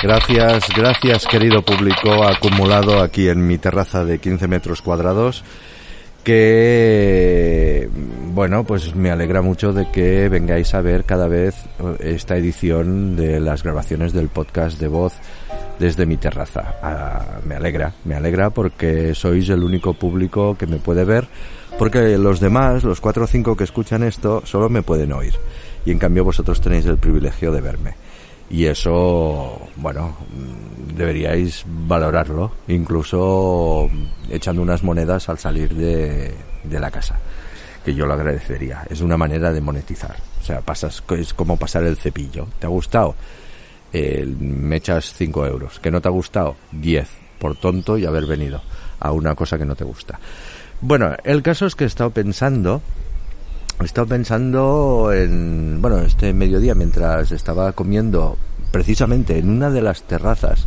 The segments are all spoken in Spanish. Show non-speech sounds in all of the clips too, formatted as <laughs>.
Gracias, gracias querido público acumulado aquí en mi terraza de 15 metros cuadrados que bueno pues me alegra mucho de que vengáis a ver cada vez esta edición de las grabaciones del podcast de voz desde mi terraza. Ah, me alegra me alegra porque sois el único público que me puede ver porque los demás los cuatro o cinco que escuchan esto solo me pueden oír. Y en cambio vosotros tenéis el privilegio de verme y eso, bueno, deberíais valorarlo, incluso echando unas monedas al salir de, de la casa, que yo lo agradecería. Es una manera de monetizar. O sea, pasas, es como pasar el cepillo. ¿Te ha gustado? me echas 5 euros. ¿Que no te ha gustado? 10. Por tonto y haber venido a una cosa que no te gusta. Bueno, el caso es que he estado pensando he estado pensando en, bueno, este mediodía mientras estaba comiendo precisamente en una de las terrazas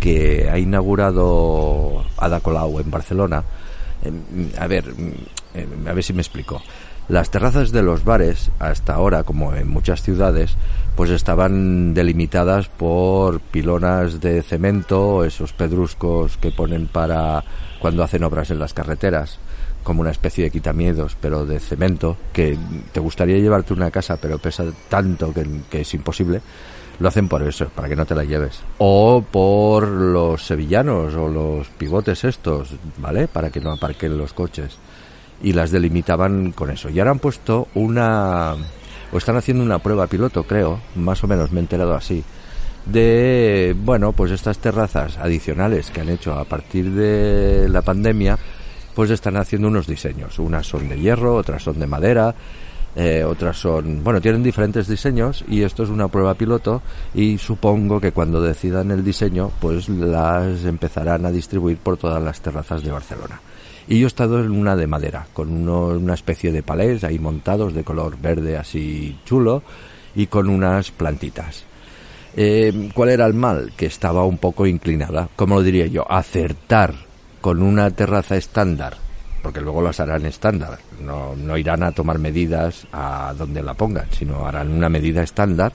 que ha inaugurado Ada Colau en Barcelona. Em, a ver, em, a ver si me explico. Las terrazas de los bares, hasta ahora, como en muchas ciudades, pues estaban delimitadas por pilonas de cemento, esos pedruscos que ponen para cuando hacen obras en las carreteras como una especie de quitamiedos, pero de cemento, que te gustaría llevarte una casa, pero pesa tanto que, es imposible, lo hacen por eso, para que no te la lleves. O por los sevillanos o los pivotes estos, ¿vale? Para que no aparquen los coches. Y las delimitaban con eso. Y ahora han puesto una... o están haciendo una prueba piloto, creo, más o menos me he enterado así, de, bueno, pues estas terrazas adicionales que han hecho a partir de la pandemia, pues están haciendo unos diseños. Unas son de hierro, otras son de madera, eh, otras son, bueno, tienen diferentes diseños y esto es una prueba piloto y supongo que cuando decidan el diseño, pues las empezarán a distribuir por todas las terrazas de Barcelona. Y yo he estado en una de madera, con una especie de palés ahí montados de color verde así chulo y con unas plantitas. Eh, ¿Cuál era el mal? Que estaba un poco inclinada. ¿Cómo lo diría yo? Acertar con una terraza estándar, porque luego las harán estándar, no, no irán a tomar medidas a donde la pongan, sino harán una medida estándar,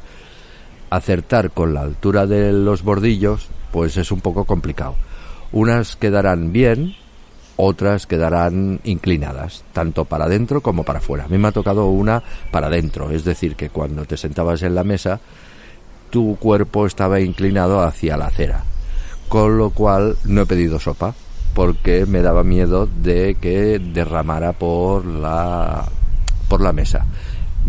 acertar con la altura de los bordillos, pues es un poco complicado. Unas quedarán bien, otras quedarán inclinadas, tanto para adentro como para afuera. A mí me ha tocado una para adentro, es decir, que cuando te sentabas en la mesa, tu cuerpo estaba inclinado hacia la acera, con lo cual no he pedido sopa, porque me daba miedo de que derramara por la por la mesa.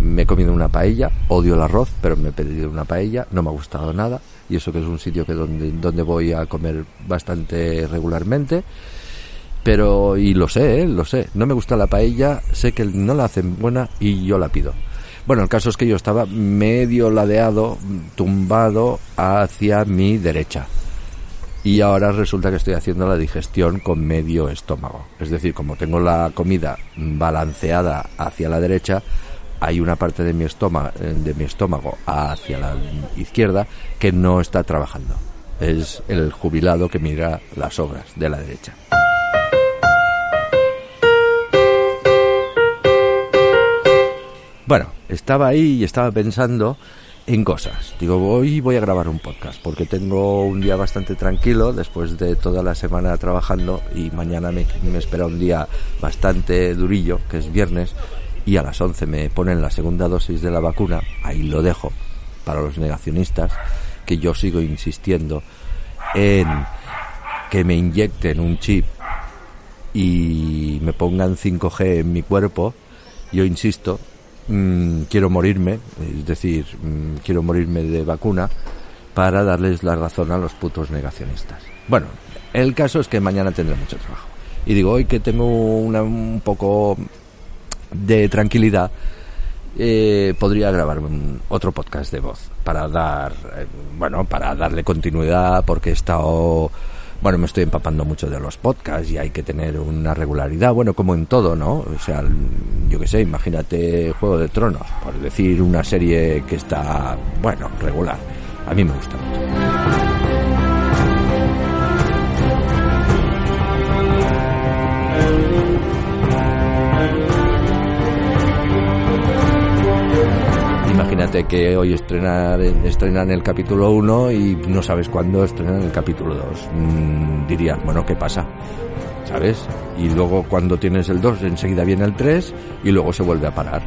Me he comido una paella, odio el arroz, pero me he pedido una paella, no me ha gustado nada, y eso que es un sitio que donde, donde voy a comer bastante regularmente, pero, y lo sé, ¿eh? lo sé, no me gusta la paella, sé que no la hacen buena y yo la pido. Bueno, el caso es que yo estaba medio ladeado, tumbado hacia mi derecha y ahora resulta que estoy haciendo la digestión con medio estómago. Es decir, como tengo la comida balanceada hacia la derecha, hay una parte de mi estómago, eh, de mi estómago hacia la izquierda que no está trabajando. Es el jubilado que mira las obras de la derecha. Bueno, estaba ahí y estaba pensando en cosas. Digo, hoy voy a grabar un podcast porque tengo un día bastante tranquilo después de toda la semana trabajando y mañana me, espera un día bastante durillo, que es viernes, y a las 11 me ponen la segunda dosis de la vacuna. Ahí lo dejo para los negacionistas, que yo sigo insistiendo en que me inyecten un chip y me pongan 5G en mi cuerpo yo insisto, mm, quiero morirme, es decir, mm, quiero morirme de vacuna para darles la razón a los putos negacionistas. Bueno, el caso es que mañana tendré mucho trabajo. Y digo, hoy que tengo un poco de tranquilidad, eh, podría grabar un, otro podcast de voz para dar, eh, bueno, para darle continuidad porque he estado, bueno, me estoy empapando mucho de los podcasts y hay que tener una regularidad, bueno, como en todo, ¿no? O sea, yo qué sé, imagínate Juego de Tronos, por decir una serie que está, bueno, regular. A mí me gusta mucho. Que hoy estrenar, estrenan el capítulo 1 y no sabes cuándo estrenan el capítulo 2. Mm, bueno, ¿qué pasa? ¿Sabes? Y luego cuando tienes el 2 enseguida viene el 3 y luego se vuelve a parar.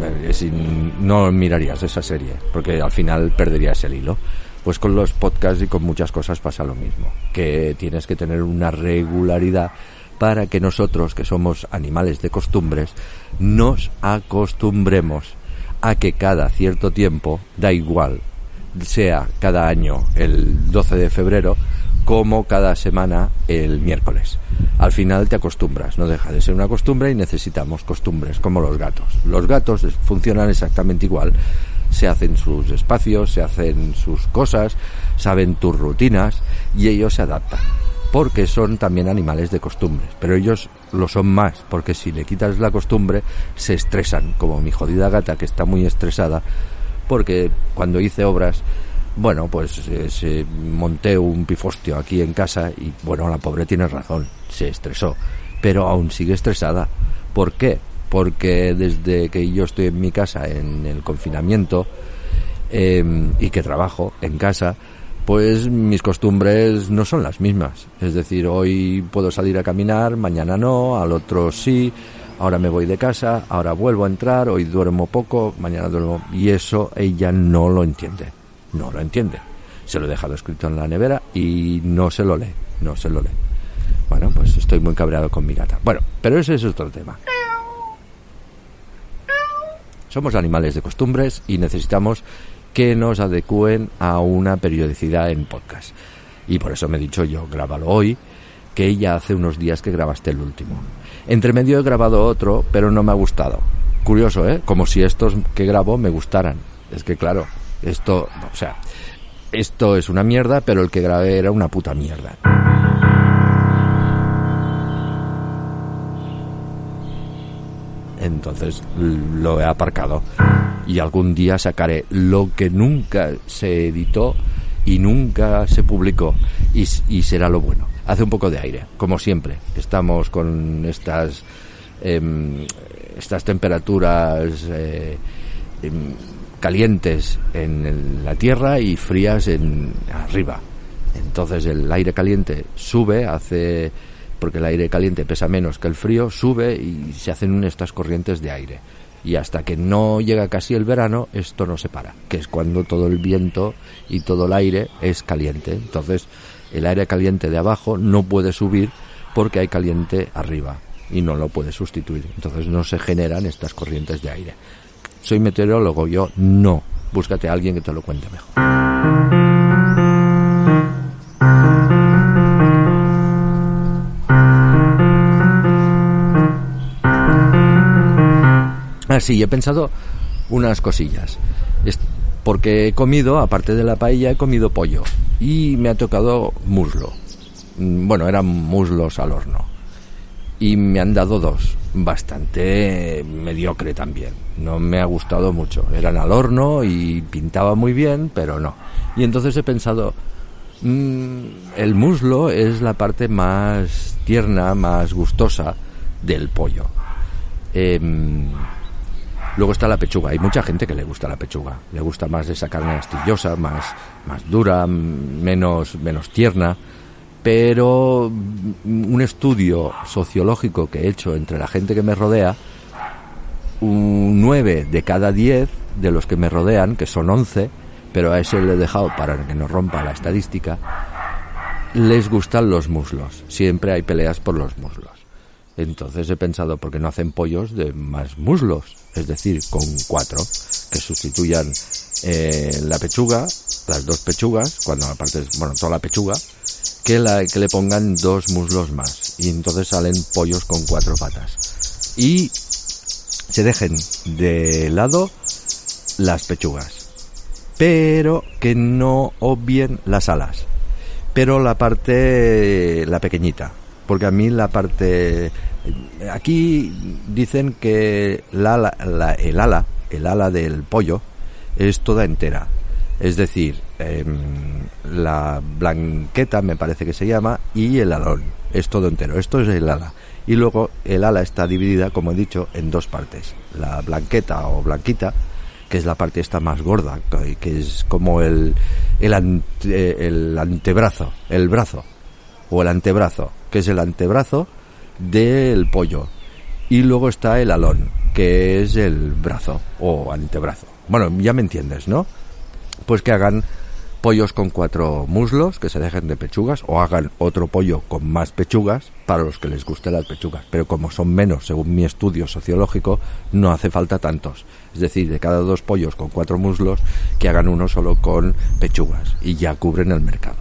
Eh, no mirarías esa serie porque al final perderías el hilo. Pues con los podcasts y con muchas cosas pasa lo mismo, que tienes que tener una regularidad para que nosotros, que somos animales de costumbres, nos acostumbremos a que cada cierto tiempo, da igual, sea cada año el 12 de febrero, como cada semana el miércoles. Al final te acostumbras, no deja de ser una costumbre y necesitamos costumbres, como los gatos. Los gatos funcionan exactamente igual, se hacen sus espacios, se hacen sus cosas, saben tus rutinas y ellos se adaptan porque son también animales de costumbres, pero ellos lo son más, porque si le quitas la costumbre se estresan, como mi jodida gata que está muy estresada, porque cuando hice obras, bueno, pues eh, se monté un pifostio aquí en casa y bueno, la pobre tiene razón, se estresó, pero aún sigue estresada. ¿Por qué? Porque desde que yo estoy en mi casa en el confinamiento em, y que trabajo en casa, pues mis costumbres no son las mismas. Es decir, hoy puedo salir a caminar, mañana no, al otro sí, ahora me voy de casa, ahora vuelvo a entrar, hoy duermo poco, mañana duermo. Y eso ella no lo entiende, no lo entiende. Se lo he dejado escrito en la nevera y no se lo lee, no se lo lee. Bueno, pues estoy muy cabreado con mi gata. Bueno, pero ese es otro tema. Somos animales de costumbres y necesitamos que nos adecúen a una periodicidad en podcast. Y por eso me he dicho yo, grábalo hoy, que ya hace unos días que grabaste el último. Entre medio he grabado otro, pero no me ha gustado. Curioso, ¿eh? Como si estos que grabo me gustaran. Es que claro, esto, o sea, esto es una mierda, pero el que grabé era una puta mierda. Entonces lo he aparcado y algún día sacaré lo que nunca se editó y nunca se publicó y, será lo bueno. Hace un poco de aire, como siempre. Estamos con estas em, estas temperaturas eh, em, calientes en la tierra y frías en arriba. Entonces el aire caliente sube, hace porque el aire caliente pesa menos que el frío, sube y se hacen estas corrientes de aire y hasta que no llega casi el verano esto no se para, que es cuando todo el viento y todo el aire es caliente. Entonces el aire caliente de abajo no puede subir porque hay caliente arriba y no lo puede sustituir. Entonces no se generan estas corrientes de aire. Soy meteorólogo, yo no. Búscate a alguien que te lo cuente mejor. Ah, sí, he pensado unas cosillas. Porque he comido, aparte de la paella, he comido pollo. Y me ha tocado muslo. Mm, bueno, eran muslos al horno. Y me han dado dos. Bastante mediocre también. No me ha gustado mucho. Eran al horno y pintaba muy bien, pero no. Y entonces he pensado, mm, el muslo es la parte más tierna, más gustosa del pollo. Eh, Luego está la pechuga. Hay mucha gente que le gusta la pechuga. Le gusta más esa carne astillosa, más, más dura, menos, menos tierna. Pero un estudio sociológico que he hecho entre la gente que me rodea, un 9 de cada 10 de los que me rodean, que son 11, pero a ese le he dejado para que no rompa la estadística, les gustan los muslos. Siempre hay peleas por los muslos. Entonces he pensado, ¿por qué no hacen pollos de más muslos? Es decir, con cuatro, que sustituyan eh, la pechuga, las dos pechugas, cuando aparte bueno, toda la pechuga, que, la, que le pongan dos muslos más. Y entonces salen pollos con cuatro patas. Y se dejen de lado las pechugas. Pero que no obvien las alas. Pero la parte, la pequeñita. Porque a mí la parte, aquí dicen que la, el ala, el ala del pollo, es toda entera. Es decir, em, la blanqueta me parece que se llama y el alón. Es todo entero. Esto es el ala. Y luego el ala está dividida, como he dicho, en dos partes. La blanqueta o blanquita, que es la parte esta más gorda, que es como el, el, el antebrazo, el brazo, o el antebrazo, que es el antebrazo del pollo. Y luego está el alón, que es el brazo o antebrazo. Bueno, ya me entiendes, ¿no? Pues que hagan pollos con cuatro muslos, que se dejen de pechugas, o hagan otro pollo con más pechugas para los que les guste las pechugas. Pero como son menos, según mi estudio sociológico, no hace falta tantos. Es decir, de cada dos pollos con cuatro muslos, que hagan uno solo con pechugas y ya cubren el mercado.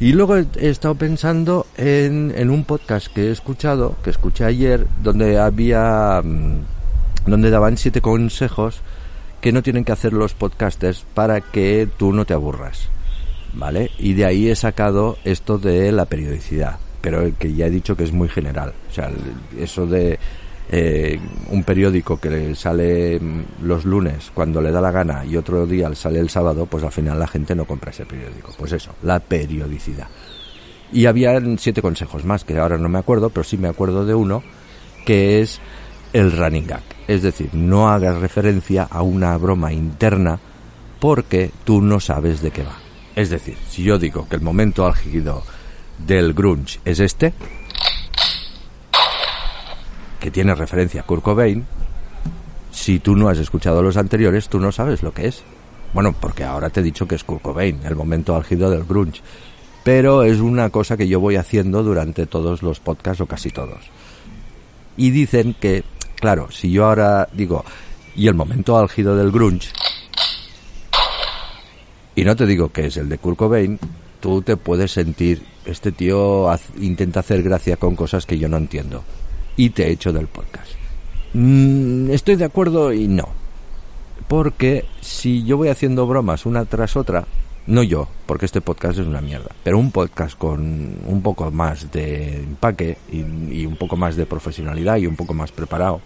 Y luego he estado pensando en, en, un podcast que he escuchado, que escuché ayer, donde había, mm, donde daban siete consejos que no tienen que hacer los podcasters para que tú no te aburras, ¿vale? Y de ahí he sacado esto de la periodicidad, pero que ya he dicho que es muy general, o sea, eso de eh, un periódico que sale mm, los lunes cuando le da la gana y otro día sale el sábado, pues al final la gente no compra ese periódico. Pues eso, la periodicidad. Y había siete consejos más, que ahora no me acuerdo, pero sí me acuerdo de uno, que es el running gag. Es decir, no hagas referencia a una broma interna porque tú no sabes de qué va. Es decir, si yo digo que el momento álgido del grunge es este, que tiene referencia a Kurt Cobain, si tú no has escuchado los anteriores, tú no sabes lo que es. Bueno, porque ahora te he dicho que es Kurt Cobain, el momento álgido del grunge. Pero es una cosa que yo voy haciendo durante todos los podcasts o casi todos. Y dicen que, claro, si yo ahora digo, y el momento álgido del grunge, y no te digo que es el de Kurt Cobain, tú te puedes sentir, este tío intenta hacer gracia con cosas que yo no entiendo y te echo del podcast. Mm, estoy de acuerdo y no. Porque si yo voy haciendo bromas una tras otra, no yo, porque este podcast es una mierda, pero un podcast con un poco más de empaque y, un poco más de profesionalidad y un poco más preparado,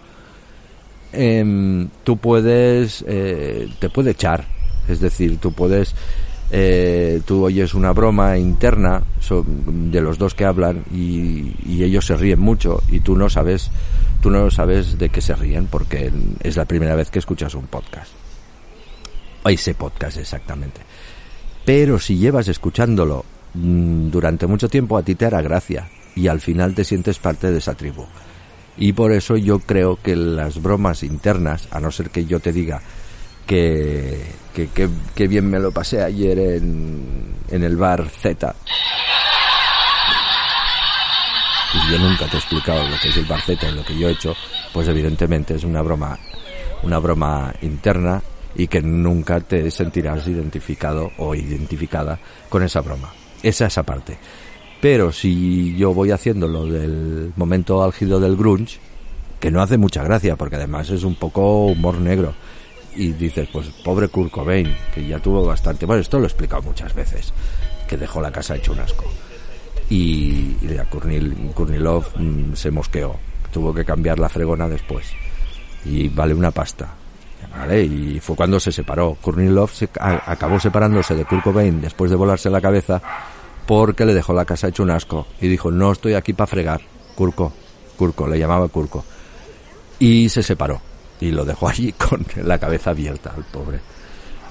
em, tú puedes, eh, te puede echar. Es decir, tú puedes eh, tú oyes una broma interna de los dos que hablan y, ellos se ríen mucho y tú no sabes tú no sabes de qué se ríen porque es la primera vez que escuchas un podcast. O ese podcast exactamente. Pero si llevas escuchándolo mm, durante mucho tiempo a ti te hará gracia y al final te sientes parte de esa tribu. Y por eso yo creo que las bromas internas a no ser que yo te diga que, que, bien me lo pasé ayer en, en el bar Z. Y yo nunca te he explicado lo que es el bar Z y lo que yo he hecho, pues evidentemente es una broma, una broma interna y que nunca te sentirás identificado o identificada con esa broma. Esa esa parte. Pero si yo voy haciendo lo del momento álgido del grunge, que no hace mucha gracia, porque además es un poco humor negro, y dices, pues pobre Kurt Cobain, que ya tuvo bastante, bueno, esto lo he explicado muchas veces, que dejó la casa hecho un asco. Y, y Kurnilov mm, se mosqueó, tuvo que cambiar la fregona después. Y vale una pasta. Y fue cuando se separó. Kurnilov se, acabó separándose de Kurt Cobain después de volarse la cabeza porque le dejó la casa hecho un asco. Y dijo, no estoy aquí para fregar. Kurko, Kurko, le llamaba Kurko. Y se separó y lo dejó allí <laughs> con la cabeza abierta al pobre.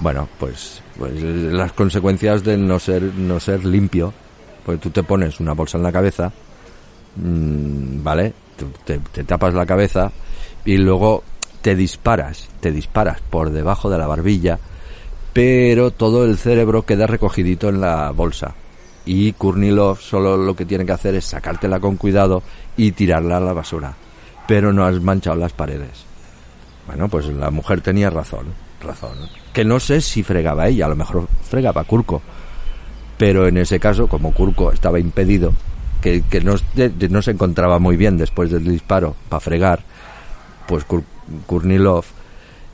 Bueno, pues, pues las consecuencias de no ser, no ser limpio, pues tú te pones una bolsa en la cabeza, mmm, ¿vale? Te, te, tapas la cabeza y luego te disparas, te disparas por debajo de la barbilla pero todo el cerebro queda recogidito en la bolsa. Y Kurnilov solo lo que tiene que hacer es sacártela con cuidado y tirarla a la basura. Pero no has manchado las paredes. Bueno, pues la mujer tenía razón, razón. Que no sé si fregaba ella, a lo mejor fregaba Kurko. Pero en ese caso, como Kurko estaba impedido, que, no, no, se encontraba muy bien después del disparo para fregar, pues Kurnilov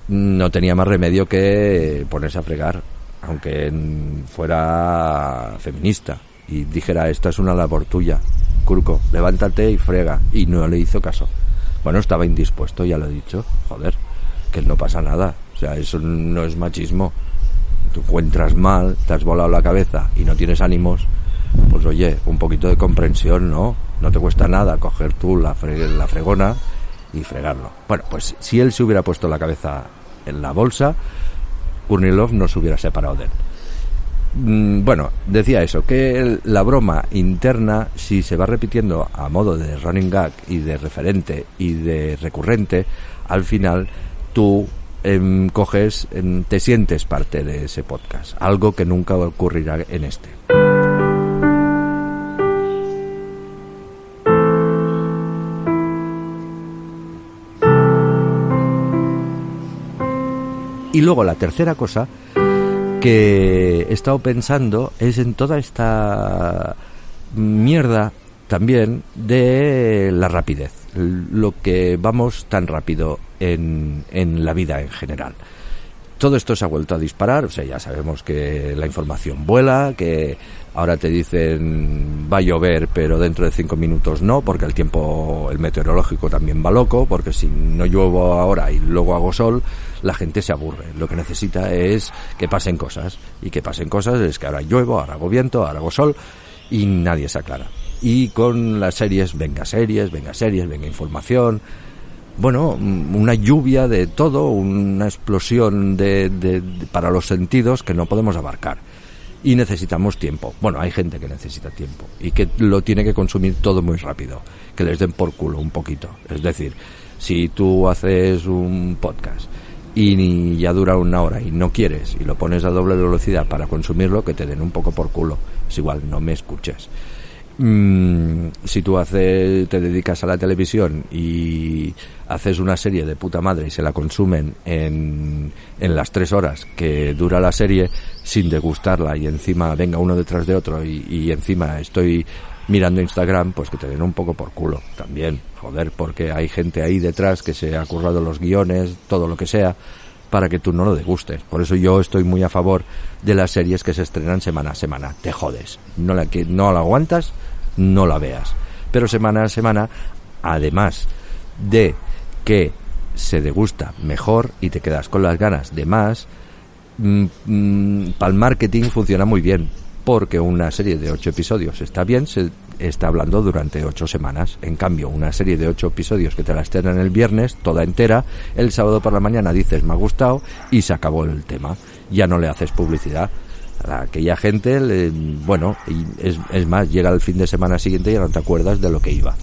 no tenía más remedio que ponerse a fregar, aunque fuera feminista y dijera, esta es una labor tuya, Kurko, levántate y frega. Y no le hizo caso. Bueno, estaba indispuesto, ya lo he dicho, joder, que no pasa nada. O sea, eso no es machismo. Tú encuentras mal, te has volado la cabeza y no tienes ánimos, pues oye, un poquito de comprensión, ¿no? No te cuesta nada coger tú la, la fregona y fregarlo. Bueno, pues si él se hubiera puesto la cabeza en la bolsa, Kurnilov no se hubiera separado de él. Mm, bueno, decía eso, que la broma interna, si se va repitiendo a modo de running gag y de referente y de recurrente, al final tú em, coges, em, te sientes parte de ese podcast, algo que nunca ocurrirá en este. Y luego la tercera cosa que he estado pensando es en toda esta mierda también de la rapidez, lo que vamos tan rápido en, en la vida en general. Todo esto se ha vuelto a disparar, o sea, ya sabemos que la información vuela, que ahora te dicen va a llover, pero dentro de cinco minutos no, porque el tiempo, el meteorológico también va loco, porque si no lluevo ahora y luego hago sol, la gente se aburre. Lo que necesita es que pasen cosas. Y que pasen cosas es que ahora lluevo, ahora hago viento, ahora hago sol y nadie se aclara. Y con las series, venga series, venga series, venga información. Bueno, una lluvia de todo, una explosión de, de, para los sentidos que no podemos abarcar. Y necesitamos tiempo. Bueno, hay gente que necesita tiempo y que lo tiene que consumir todo muy rápido. Que les den por culo un poquito. Es decir, si tú haces un podcast y ya dura una hora y no quieres y lo pones a doble velocidad para consumirlo, que te den un poco por culo. Es igual, no me escuches. Mm, si tú haces, te dedicas a la televisión y haces una serie de puta madre y se la consumen en, en las tres horas que dura la serie sin degustarla y encima venga uno detrás de otro y, y encima estoy mirando Instagram, pues que te den un poco por culo también, joder, porque hay gente ahí detrás que se ha currado los guiones, todo lo que sea, para que tú no lo degustes. Por eso yo estoy muy a favor de las series que se estrenan semana a semana. Te jodes. No la, que, no la aguantas, no la veas. Pero semana a semana, además de que se degusta mejor y te quedas con las ganas de más, mm, mm, para el marketing funciona muy bien porque una serie de ocho episodios está bien, se está hablando durante ocho semanas. En cambio, una serie de ocho episodios que te la estrenan el viernes, toda entera, el sábado por la mañana dices me ha gustado y se acabó el tema. Ya no le haces publicidad. A aquella gente, bueno, es, es más, llega el fin de semana siguiente y ya no te acuerdas de lo que iba.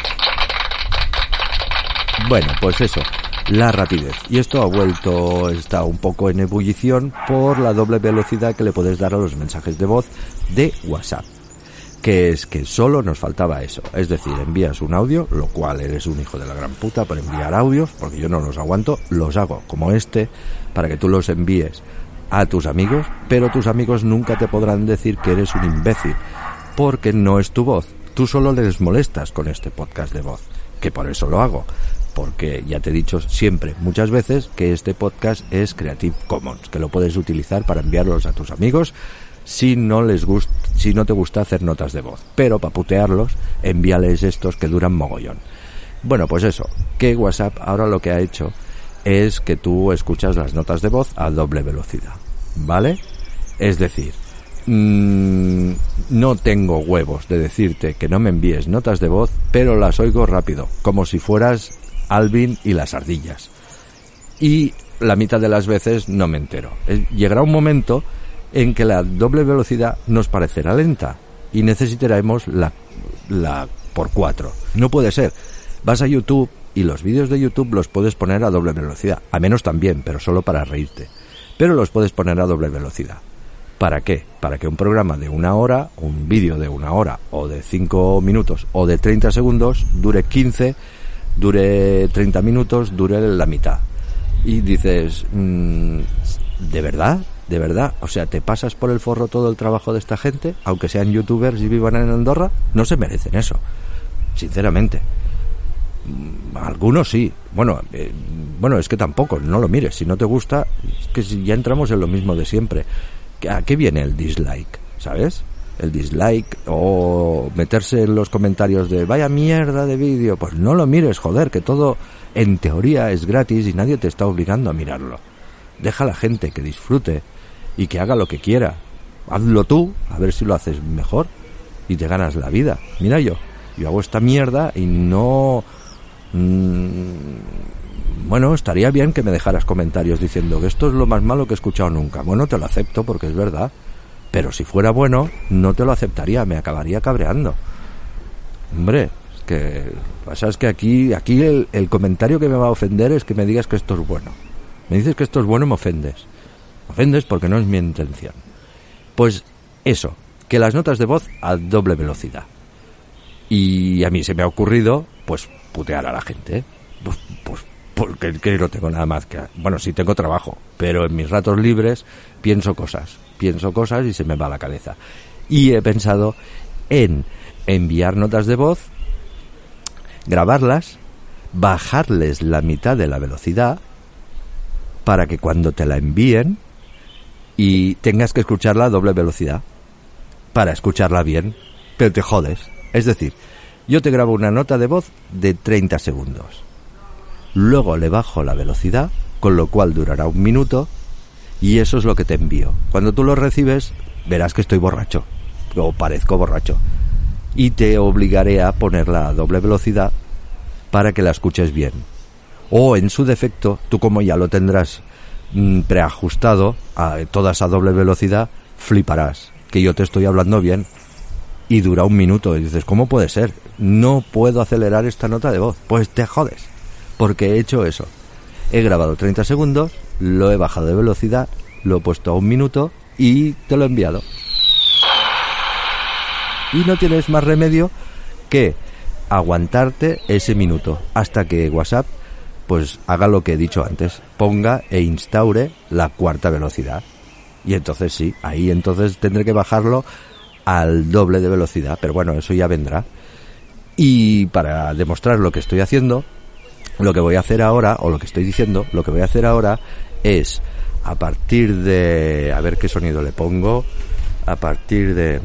Bueno, pues eso la rapidez. Y esto ha vuelto, está un poco en ebullición por la doble velocidad que le puedes dar a los mensajes de voz de WhatsApp. Que es que solo nos faltaba eso. Es decir, envías un audio, lo cual eres un hijo de la gran puta por enviar audios, porque yo no los aguanto, los hago como este, para que tú los envíes a tus amigos, pero tus amigos nunca te podrán decir que eres un imbécil, porque no es tu voz. Tú solo les molestas con este podcast de voz, que por eso lo hago porque ya te he dicho siempre, muchas veces, que este podcast es Creative Commons, que lo puedes utilizar para enviarlos a tus amigos si no les gusta, si no te gusta hacer notas de voz. Pero para putearlos, envíales estos que duran mogollón. Bueno, pues eso, que WhatsApp ahora lo que ha hecho es que tú escuchas las notas de voz a doble velocidad, ¿vale? Es decir, mmm, no tengo huevos de decirte que no me envíes notas de voz, pero las oigo rápido, como si fueras Alvin y las ardillas. Y la mitad de las veces no me entero. Eh, llegará un momento en que la doble velocidad nos parecerá lenta y necesitaremos la, la por cuatro. No puede ser. Vas a YouTube y los vídeos de YouTube los puedes poner a doble velocidad. A menos también, pero solo para reírte. pero los puedes poner a doble velocidad. ¿Para qué? Para que un programa de una hora, un vídeo de una hora, o de 5 minutos, o de 30 segundos, dure 15, dure 30 minutos, dure la mitad. Y dices, mm, ¿de verdad? ¿De verdad? O sea, ¿te pasas por el forro todo el trabajo de esta gente? Aunque sean youtubers y vivan en Andorra, no se merecen eso. Sinceramente. Mm, Algunos sí. Bueno, eh, bueno, es que tampoco, no lo mires. Si no te gusta, es que ya entramos en lo mismo de siempre. ¿A qué viene el dislike? ¿Sabes? El dislike o meterse en los comentarios de vaya mierda de vídeo. Pues no lo mires, joder, que todo en teoría es gratis y nadie te está obligando a mirarlo. Deja a la gente que disfrute y que haga lo que quiera. Hazlo tú, a ver si lo haces mejor y te ganas la vida. Mira yo, yo hago esta mierda y no... Mm, bueno, estaría bien que me dejaras comentarios diciendo que esto es lo más malo que he escuchado nunca. Bueno, te lo acepto porque es verdad. Pero si fuera bueno, no te lo aceptaría, me acabaría cabreando. Hombre, es que pasa es que aquí, aquí el, comentario que me va a ofender es que me digas que esto es bueno. Me dices que esto es bueno y me ofendes. Me ofendes porque no es mi intención. Pues eso, que las notas de voz a doble velocidad. Y a mí se me ha ocurrido, pues, putear a la gente. Pues, pues porque que no tengo nada más que... Bueno, sí tengo trabajo, pero en mis ratos libres pienso cosas. Pienso cosas y se me va la cabeza. Y he pensado en enviar notas de voz, grabarlas, bajarles la mitad de la velocidad para que cuando te la envíen y tengas que escucharla a doble velocidad para escucharla bien, pero te jodes. Es decir, yo te grabo una nota de voz de 30 segundos. Luego le bajo la velocidad, con lo cual durará un minuto, y eso es lo que te envío. Cuando tú lo recibes, verás que estoy borracho, o parezco borracho, y te obligaré a ponerla a doble velocidad para que la escuches bien. O en su defecto, tú como ya lo tendrás mm, preajustado a todas a doble velocidad, fliparás que yo te estoy hablando bien y dura un minuto y dices, ¿cómo puede ser? No puedo acelerar esta nota de voz. Pues te jodes, porque he hecho eso. He grabado 30 segundos, lo he bajado de velocidad, lo he puesto a un minuto y te lo he enviado. Y no tienes más remedio que aguantarte ese minuto hasta que WhatsApp pues haga lo que he dicho antes, ponga e instaure la cuarta velocidad. Y entonces sí, ahí entonces tendré que bajarlo al doble de velocidad, pero bueno, eso ya vendrá. Y para demostrar lo que estoy haciendo, lo que voy a hacer ahora, o lo que estoy diciendo, lo que voy a hacer ahora es, a partir de, a ver qué sonido le pongo, a partir de...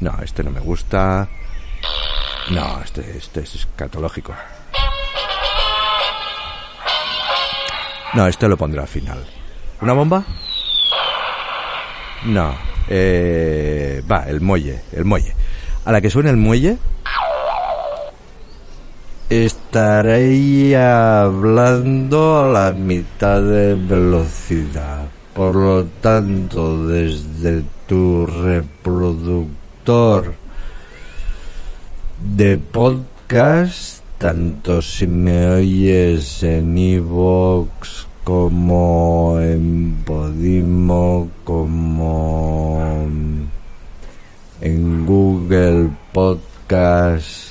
No, este no me gusta. No, este, este es escatológico. No, este lo pondré al final. ¿Una bomba? No. Eh, va, el muelle, el muelle. A la que suene el muelle, estaré hablando a la mitad de velocidad. Por lo tanto, desde tu reproductor de podcast, tanto si me oyes en iVoox como en Podimo, como en Google Podcast,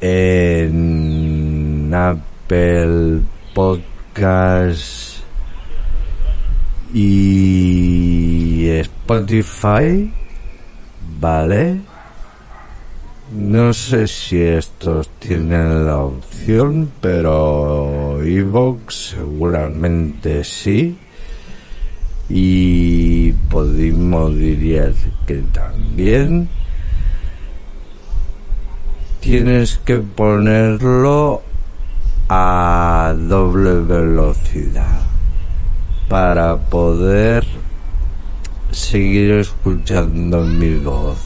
en Apple Podcast y Spotify, ¿vale? No sé si estos tienen la opción, pero Evox seguramente sí. Y Podimo diría que también. Tienes que ponerlo a doble velocidad para poder seguir escuchando mi voz.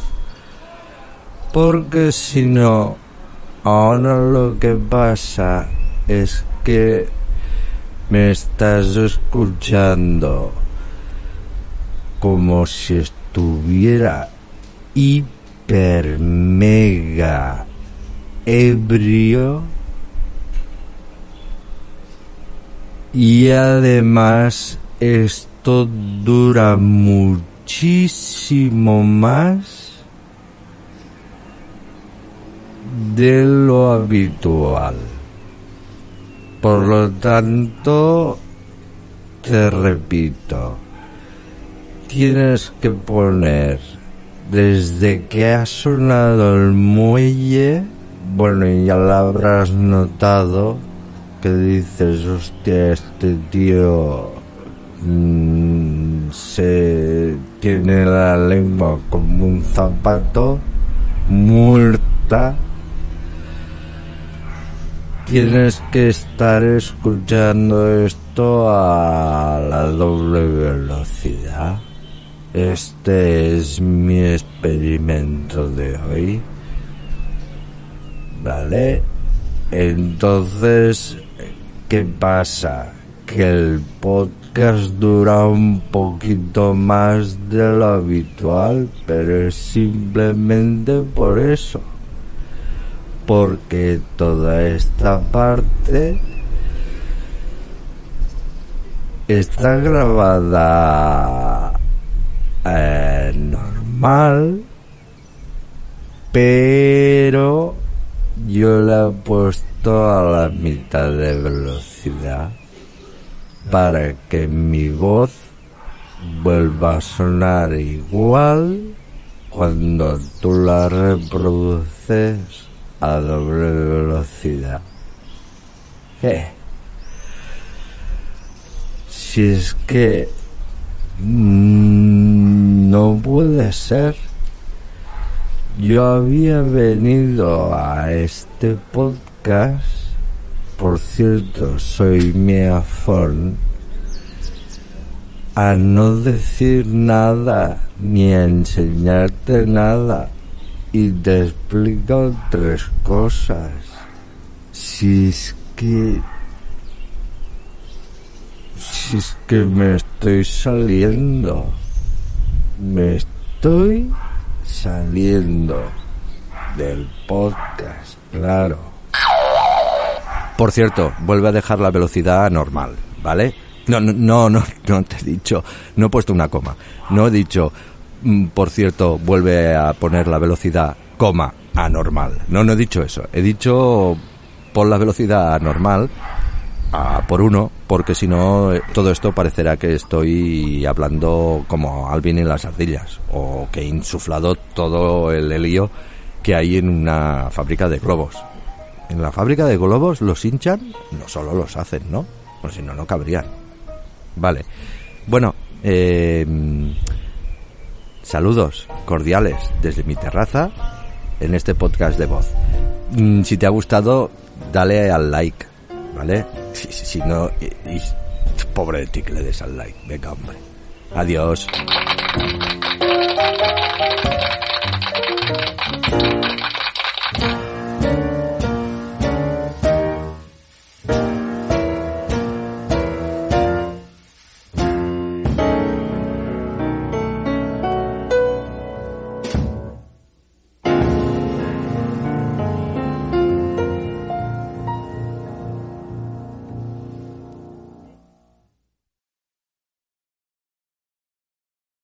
Porque si no, ahora lo que pasa es que me estás escuchando como si estuviera hiper mega ebrio Y además esto dura muchísimo más de lo habitual. Por lo tanto, te repito, tienes que poner desde que ha sonado el muelle, bueno, ya lo habrás notado, que dices, hostia, este tío mm, se tiene la lengua como un zapato, muerta. Tienes que estar escuchando esto a la doble velocidad. Este es mi experimento de hoy. ¿Vale? Entonces, ¿qué pasa? Que el podcast dura un poquito más de lo habitual, pero es simplemente por eso. Porque toda esta parte está grabada eh, normal, pero yo la he puesto a la mitad de velocidad para que mi voz vuelva a sonar igual cuando tú la reproduces a doble velocidad. Eh. Si es que mm, no puede ser. Yo había venido a este podcast, por cierto, soy Meafon, a no decir nada ni a enseñarte nada y te explico tres cosas. Si es que... Si es que me estoy saliendo. Me estoy saliendo del podcast, claro. Por cierto, vuelve a dejar la velocidad normal, ¿vale? No, no, no, no, te he dicho, no he puesto una coma. No he dicho, mm, por cierto, vuelve a poner la velocidad, coma, anormal. No, no he dicho eso. He dicho, pon la velocidad normal a por uno, porque si no, eh, todo esto parecerá que estoy hablando como Alvin en las ardillas, o que he insuflado todo el helio que hay en una fábrica de globos. En la fábrica de globos los hinchan, no solo los hacen, ¿no? Pues si no, no cabrían. Vale. Bueno, eh, saludos cordiales desde mi terraza en este podcast de voz. Mm, Si te ha gustado, dale al like, ¿vale? Si, si, no, y- y- pobre de des al like. Venga, hombre. Adiós.